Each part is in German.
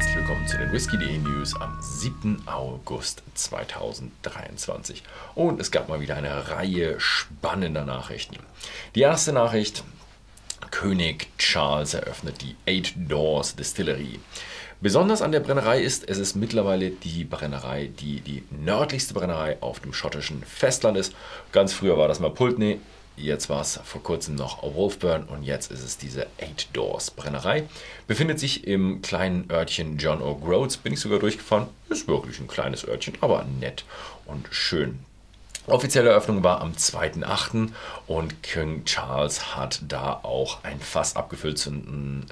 herzlich willkommen zu den Whisky.de News am 7. August 2023. Und es gab mal wieder eine Reihe spannender Nachrichten. Die erste Nachricht, König Charles eröffnet die Eight Doors Distillery. Besonders an der Brennerei ist, es ist mittlerweile die Brennerei, die die nördlichste Brennerei auf dem schottischen Festland ist. Ganz früher war das mal Pulteney, Jetzt war es vor kurzem noch Wolfburn und jetzt ist es diese Eight Doors Brennerei. Befindet sich im kleinen Örtchen John O'Groats. Bin ich sogar durchgefahren. Ist wirklich ein kleines Örtchen, aber nett und schön. Offizielle Eröffnung war am 2.8. und King Charles hat da auch ein Fass abgefüllt.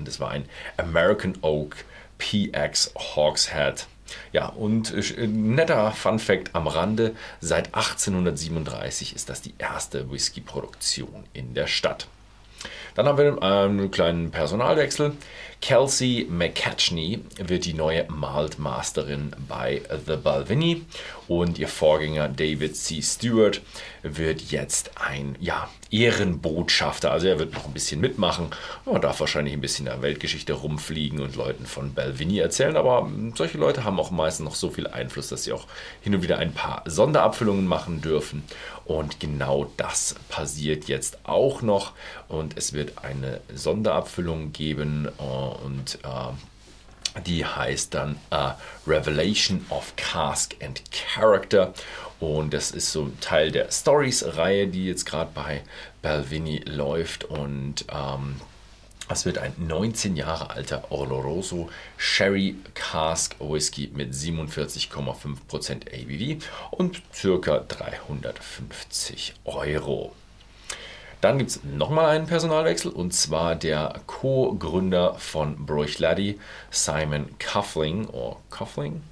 Das war ein American Oak PX Hawkshead ja, und äh, netter Fun Fact am Rande: Seit 1837 ist das die erste Whisky-Produktion in der Stadt. Dann haben wir einen kleinen Personalwechsel. Kelsey McCatchney wird die neue Malt Masterin bei The Balvenie und ihr Vorgänger David C. Stewart wird jetzt ein ja, Ehrenbotschafter. Also er wird noch ein bisschen mitmachen. Man darf wahrscheinlich ein bisschen in der Weltgeschichte rumfliegen und Leuten von Balvenie erzählen. Aber solche Leute haben auch meistens noch so viel Einfluss, dass sie auch hin und wieder ein paar Sonderabfüllungen machen dürfen. Und genau das passiert jetzt auch noch. Und es wird eine Sonderabfüllung geben. Und äh, die heißt dann uh, Revelation of Cask and Character. Und das ist so Teil der Stories-Reihe, die jetzt gerade bei Balvini läuft. Und ähm, es wird ein 19 Jahre alter Oloroso Sherry Cask Whisky mit 47,5% ABV und ca. 350 Euro. Dann gibt es nochmal einen Personalwechsel und zwar der Co-Gründer von Bruichladdie, Simon Cuffling, oder Cuffling,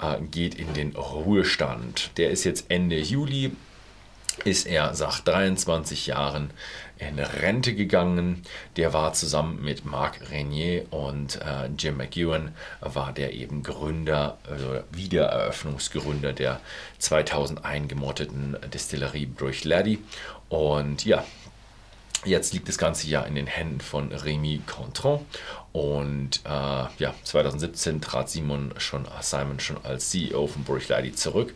äh, geht in den Ruhestand. Der ist jetzt Ende Juli, ist er nach 23 Jahren in Rente gegangen. Der war zusammen mit Marc Renier und äh, Jim McEwan, war der eben Gründer, also Wiedereröffnungsgründer der 2001 gemotteten Distillerie Bruichladdie. Und ja, Jetzt liegt das ganze Jahr in den Händen von Remy Contron und äh, ja, 2017 trat Simon schon, Simon schon als CEO von Burichladi zurück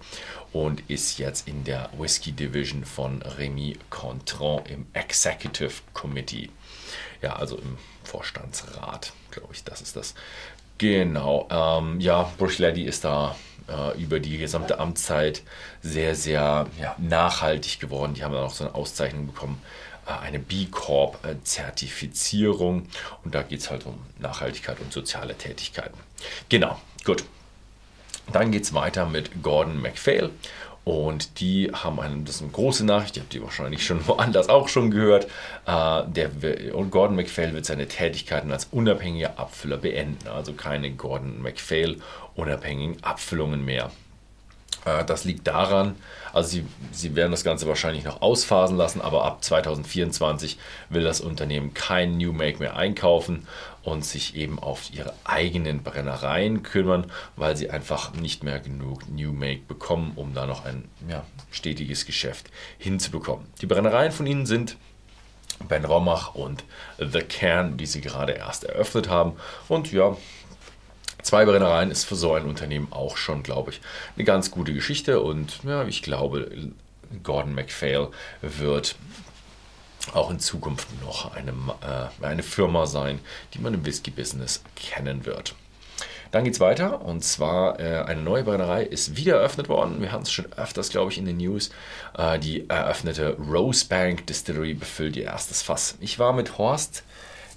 und ist jetzt in der Whisky Division von Remy Contron im Executive Committee. Ja, also im Vorstandsrat, glaube ich, das ist das. Genau, ähm, ja, Burichladi ist da äh, über die gesamte Amtszeit sehr, sehr ja, nachhaltig geworden. Die haben dann auch so eine Auszeichnung bekommen eine B Corp-Zertifizierung und da geht es halt um Nachhaltigkeit und soziale Tätigkeiten. Genau, gut. Dann geht es weiter mit Gordon MacPhail und die haben eine, das ist eine große Nachricht, die habt ihr wahrscheinlich schon woanders auch schon gehört. Äh, der, und Gordon MacPhail wird seine Tätigkeiten als unabhängiger Abfüller beenden. Also keine Gordon MacPhail unabhängigen Abfüllungen mehr. Äh, das liegt daran, also sie, sie werden das Ganze wahrscheinlich noch ausphasen lassen, aber ab 2024 will das Unternehmen kein New Make mehr einkaufen und sich eben auf ihre eigenen Brennereien kümmern, weil sie einfach nicht mehr genug New Make bekommen, um da noch ein ja, stetiges Geschäft hinzubekommen. Die Brennereien von ihnen sind Ben Romach und The Cairn, die sie gerade erst eröffnet haben. Und ja, Zwei Brennereien ist für so ein Unternehmen auch schon, glaube ich, eine ganz gute Geschichte. Und ja, ich glaube, Gordon MacPhail wird auch in Zukunft noch eine, äh, eine Firma sein, die man im Whisky-Business kennen wird. Dann geht es weiter und zwar äh, eine neue Brennerei ist wieder eröffnet worden. Wir hatten es schon öfters, glaube ich, in den News. Äh, die eröffnete Rosebank Distillery befüllt ihr erstes Fass. Ich war mit Horst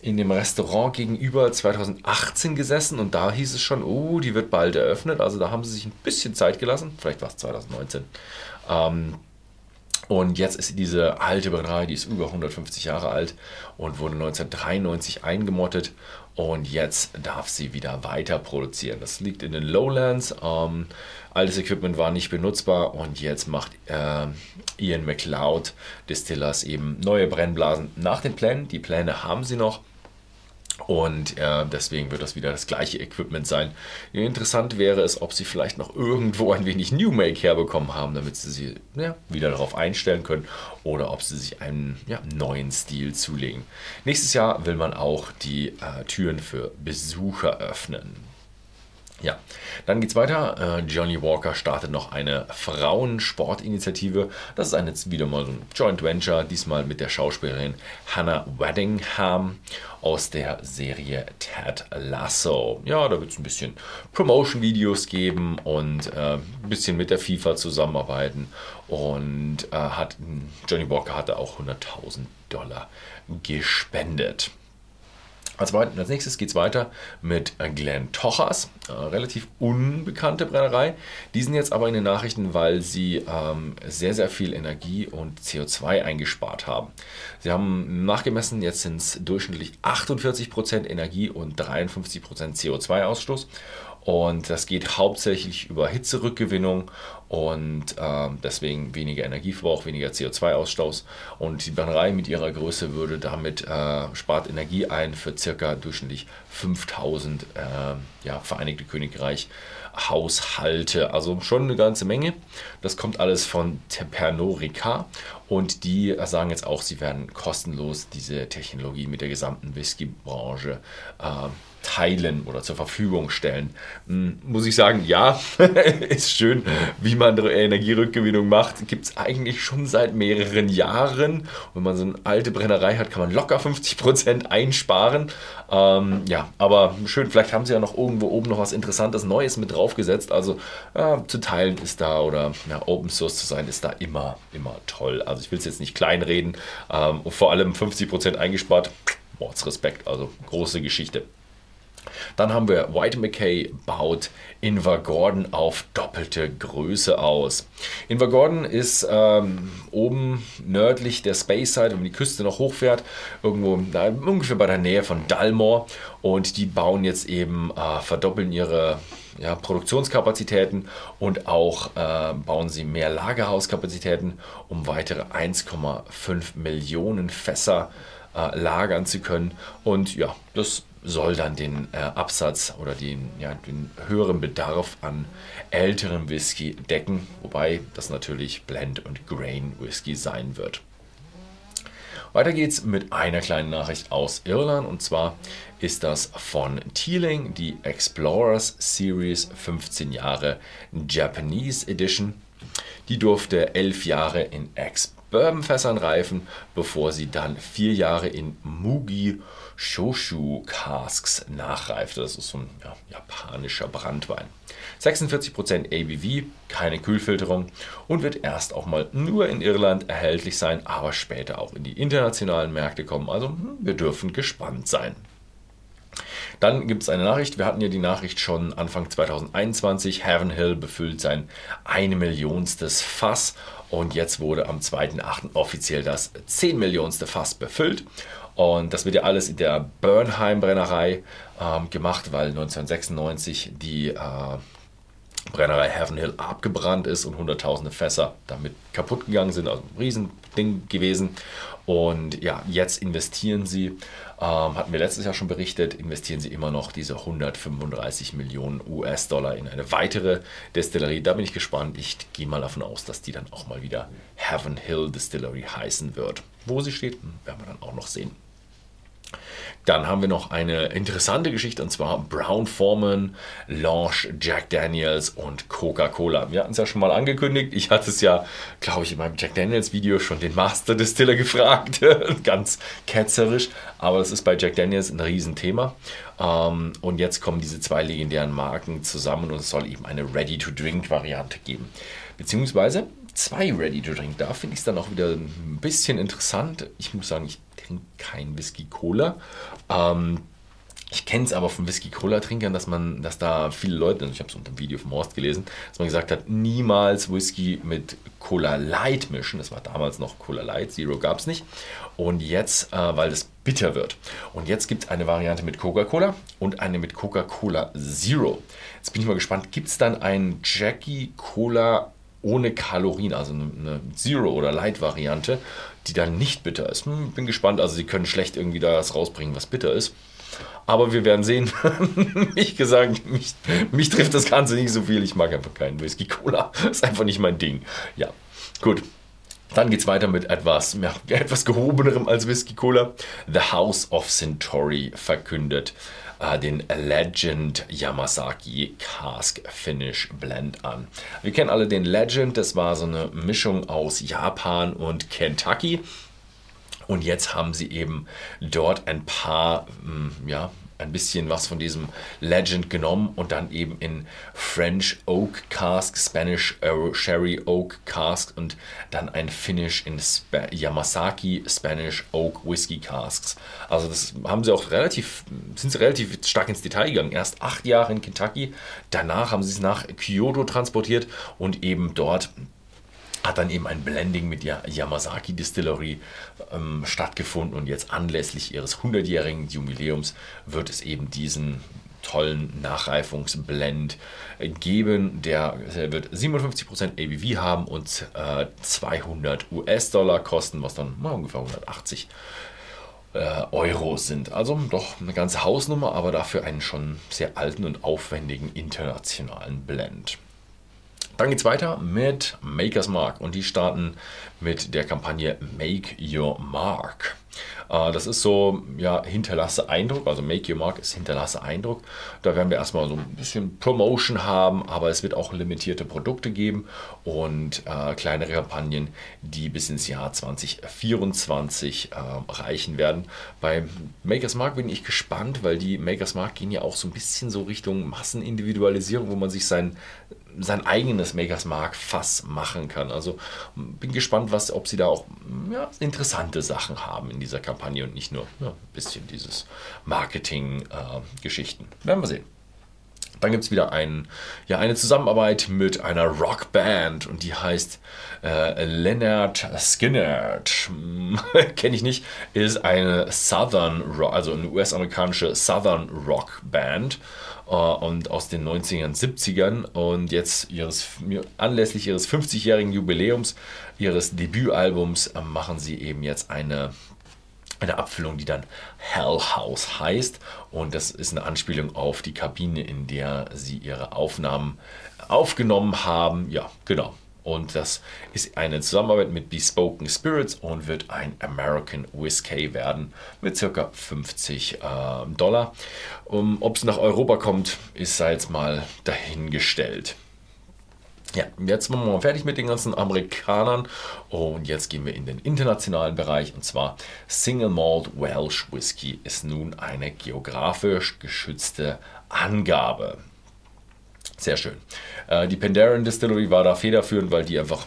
in dem Restaurant gegenüber 2018 gesessen und da hieß es schon, oh, die wird bald eröffnet. Also da haben sie sich ein bisschen Zeit gelassen. Vielleicht war es 2019. Ähm, und jetzt ist diese alte Brennerei, die ist über 150 Jahre alt und wurde 1993 eingemottet. Und jetzt darf sie wieder weiter produzieren. Das liegt in den Lowlands. Ähm, altes Equipment war nicht benutzbar und jetzt macht äh, Ian McLeod Distillers eben neue Brennblasen nach den Plänen. Die Pläne haben sie noch. Und äh, deswegen wird das wieder das gleiche Equipment sein. Interessant wäre es, ob sie vielleicht noch irgendwo ein wenig New Make herbekommen haben, damit sie sich ja, wieder darauf einstellen können oder ob sie sich einen ja, neuen Stil zulegen. Nächstes Jahr will man auch die äh, Türen für Besucher öffnen. Ja, dann geht's weiter. Äh, Johnny Walker startet noch eine Frauensportinitiative. Das ist eine, wieder mal so ein Joint Venture, diesmal mit der Schauspielerin Hannah Weddingham aus der Serie Ted Lasso. Ja, da wird es ein bisschen Promotion-Videos geben und äh, ein bisschen mit der FIFA zusammenarbeiten. Und äh, hat, Johnny Walker hatte auch 100.000 Dollar gespendet. Als, als nächstes geht es weiter mit Glenn Tochers, äh, relativ unbekannte Brennerei. Die sind jetzt aber in den Nachrichten, weil sie ähm, sehr, sehr viel Energie und CO2 eingespart haben. Sie haben nachgemessen, jetzt sind es durchschnittlich 48% Energie und 53% CO2-Ausstoß. Und das geht hauptsächlich über Hitzerückgewinnung und äh, deswegen weniger Energieverbrauch, weniger CO2-Ausstoß. Und die Brennerei mit ihrer Größe würde damit äh, spart Energie ein für circa durchschnittlich 5000 äh, ja, Vereinigte Königreich Haushalte. Also schon eine ganze Menge. Das kommt alles von Pernod und die sagen jetzt auch, sie werden kostenlos diese Technologie mit der gesamten Whiskybranche äh, teilen oder zur Verfügung stellen. Hm, muss ich sagen, ja, ist schön, wie man Energierückgewinnung macht. Gibt es eigentlich schon seit mehreren Jahren. Wenn man so eine alte Brennerei hat, kann man locker 50% einsparen. Ähm, ja, aber schön, vielleicht haben sie ja noch irgendwo oben noch was Interessantes Neues mit draufgesetzt. Also ja, zu teilen ist da oder ja, Open Source zu sein ist da immer, immer toll. Also ich will es jetzt nicht kleinreden. Ähm, und vor allem 50% eingespart. Mordsrespekt, also große Geschichte. Dann haben wir White McKay baut Invergordon auf doppelte Größe aus. Invergordon ist ähm, oben nördlich der Space Side, wenn man die Küste noch hochfährt, irgendwo da, ungefähr bei der Nähe von Dalmor. Und die bauen jetzt eben, äh, verdoppeln ihre ja, Produktionskapazitäten und auch äh, bauen sie mehr Lagerhauskapazitäten, um weitere 1,5 Millionen Fässer äh, lagern zu können. Und ja, das soll dann den äh, Absatz oder den, ja, den höheren Bedarf an älterem Whisky decken, wobei das natürlich Blend und Grain Whisky sein wird. Weiter geht's mit einer kleinen Nachricht aus Irland und zwar ist das von Teeling die Explorers Series 15 Jahre Japanese Edition. Die durfte elf Jahre in Ex-Bourbon-Fässern reifen, bevor sie dann vier Jahre in Mugi Shoshu Casks nachreifte. Das ist so ein ja, japanischer Brandwein. 46% ABV, keine Kühlfilterung und wird erst auch mal nur in Irland erhältlich sein, aber später auch in die internationalen Märkte kommen. Also hm, wir dürfen gespannt sein. Dann gibt es eine Nachricht. Wir hatten ja die Nachricht schon Anfang 2021. Heaven Hill befüllt sein eine Millionstes Fass und jetzt wurde am 2.8. offiziell das 10 Millionste Fass befüllt. Und das wird ja alles in der Bernheim-Brennerei ähm, gemacht, weil 1996 die äh, Brennerei Heaven Hill abgebrannt ist und hunderttausende Fässer damit kaputt gegangen sind. Also ein Riesending gewesen. Und ja, jetzt investieren sie, ähm, hatten wir letztes Jahr schon berichtet, investieren sie immer noch diese 135 Millionen US-Dollar in eine weitere Destillerie. Da bin ich gespannt. Ich gehe mal davon aus, dass die dann auch mal wieder Heaven Hill Distillery heißen wird. Wo sie steht, werden wir dann auch noch sehen. Dann haben wir noch eine interessante Geschichte und zwar Brown Foreman, Launch, Jack Daniels und Coca-Cola. Wir hatten es ja schon mal angekündigt. Ich hatte es ja, glaube ich, in meinem Jack Daniels Video schon den Master Distiller gefragt. Ganz ketzerisch. Aber es ist bei Jack Daniels ein Riesenthema. Ähm, und jetzt kommen diese zwei legendären Marken zusammen und es soll eben eine Ready-to-Drink-Variante geben. Beziehungsweise zwei Ready-to-Drink. Da finde ich es dann auch wieder ein bisschen interessant. Ich muss sagen, ich trinke kein Whisky Cola. Ähm, ich kenne es aber von Whisky-Cola-Trinkern, dass man, dass da viele Leute, also ich habe es unter dem Video vom Horst gelesen, dass man gesagt hat, niemals Whisky mit Cola Light mischen. Das war damals noch Cola Light, Zero gab es nicht. Und jetzt, äh, weil es bitter wird. Und jetzt gibt es eine Variante mit Coca-Cola und eine mit Coca-Cola Zero. Jetzt bin ich mal gespannt, gibt es dann ein Jackie Cola ohne Kalorien, also eine Zero- oder Light-Variante, die dann nicht bitter ist. Hm, bin gespannt, also sie können schlecht irgendwie das rausbringen, was bitter ist. Aber wir werden sehen. mich gesagt, mich, mich, trifft das Ganze nicht so viel. Ich mag einfach keinen Whisky Cola. Ist einfach nicht mein Ding. Ja, gut. Dann geht es weiter mit etwas, ja, etwas gehobenerem als Whisky Cola. The House of Centauri verkündet äh, den Legend Yamazaki Cask Finish Blend an. Wir kennen alle den Legend, das war so eine Mischung aus Japan und Kentucky. Und jetzt haben sie eben dort ein paar hm, ja, ein bisschen was von diesem Legend genommen und dann eben in French Oak Cask, Spanish Sherry Oak Cask und dann ein Finish in Sp Yamasaki Spanish Oak Whisky Casks. Also das haben sie auch relativ, sind sie relativ stark ins Detail gegangen. Erst acht Jahre in Kentucky, danach haben sie es nach Kyoto transportiert und eben dort hat dann eben ein Blending mit der Yamazaki Distillery ähm, stattgefunden und jetzt anlässlich ihres 100-jährigen Jubiläums wird es eben diesen tollen Nachreifungsblend geben. Der, wird 57% ABV haben und äh, 200 US-Dollar kosten, was dann mal ungefähr 180 äh, Euro sind. Also doch eine ganze Hausnummer, aber dafür einen schon sehr alten und aufwendigen internationalen Blend. Dann geht es weiter mit Makers Mark und die starten mit der Kampagne Make Your Mark. Äh, das ist so, ja, hinterlasse Eindruck, also Make Your Mark ist hinterlasse Eindruck. Da werden wir erstmal so ein bisschen Promotion haben, aber es wird auch limitierte Produkte geben und äh, kleinere Kampagnen, die bis ins Jahr 2024 äh, reichen werden. Bei Makers Mark bin ich gespannt, weil die Makers Mark gehen ja auch so ein bisschen so Richtung Massenindividualisierung, wo man sich sein sein eigenes Makers Mark Fass machen kann. Also bin gespannt, was, ob sie da auch ja, interessante Sachen haben in dieser Kampagne und nicht nur ja, ein bisschen dieses Marketing-Geschichten. Äh, Werden wir sehen. Dann gibt es wieder ein, ja, eine Zusammenarbeit mit einer Rockband und die heißt äh, Leonard Skinner. Kenne ich nicht. Ist eine Southern Rock, also eine US-amerikanische Southern Rock Band und aus den 90ern, 70ern und jetzt ihres, anlässlich ihres 50-jährigen Jubiläums ihres Debütalbums äh, machen sie eben jetzt eine eine Abfüllung, die dann Hell House heißt. Und das ist eine Anspielung auf die Kabine, in der sie ihre Aufnahmen aufgenommen haben. Ja, genau. Und das ist eine Zusammenarbeit mit Bespoken Spirits und wird ein American Whiskey werden mit ca. 50 äh, Dollar. Um, Ob es nach Europa kommt, ist sei jetzt mal dahingestellt. Ja, jetzt sind wir mal fertig mit den ganzen Amerikanern und jetzt gehen wir in den internationalen Bereich und zwar Single Malt Welsh Whisky ist nun eine geografisch geschützte Angabe. Sehr schön. Äh, die Penderyn Distillery war da federführend, weil die einfach,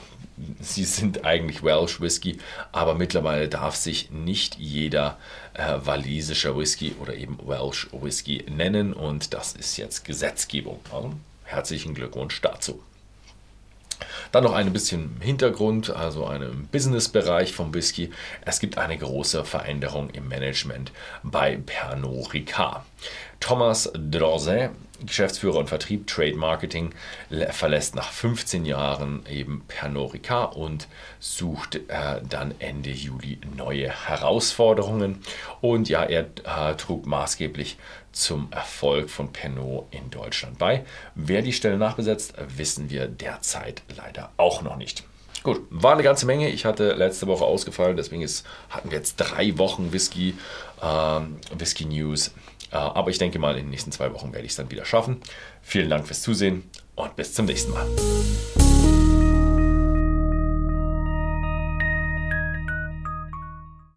sie sind eigentlich Welsh Whisky, aber mittlerweile darf sich nicht jeder äh, walisischer Whisky oder eben Welsh Whisky nennen und das ist jetzt Gesetzgebung. Also, herzlichen Glückwunsch dazu. Dann noch ein bisschen Hintergrund, also einen Business-Bereich vom Whisky. Es gibt eine große Veränderung im Management bei Pernod Ricard. Thomas Drozet, Geschäftsführer und Vertrieb Trade Marketing, verlässt nach 15 Jahren eben Pernod Ricard und sucht äh, dann Ende Juli neue Herausforderungen. Und ja, er äh, trug maßgeblich zum Erfolg von Pernod in Deutschland bei. Wer die Stelle nachbesetzt, wissen wir derzeit leider auch noch nicht. Gut, war eine ganze Menge. Ich hatte letzte Woche ausgefallen, deswegen ist, hatten wir jetzt drei Wochen Whisky, ähm, Whisky News. Äh, aber ich denke mal, in den nächsten zwei Wochen werde ich es dann wieder schaffen. Vielen Dank fürs Zusehen und bis zum nächsten Mal.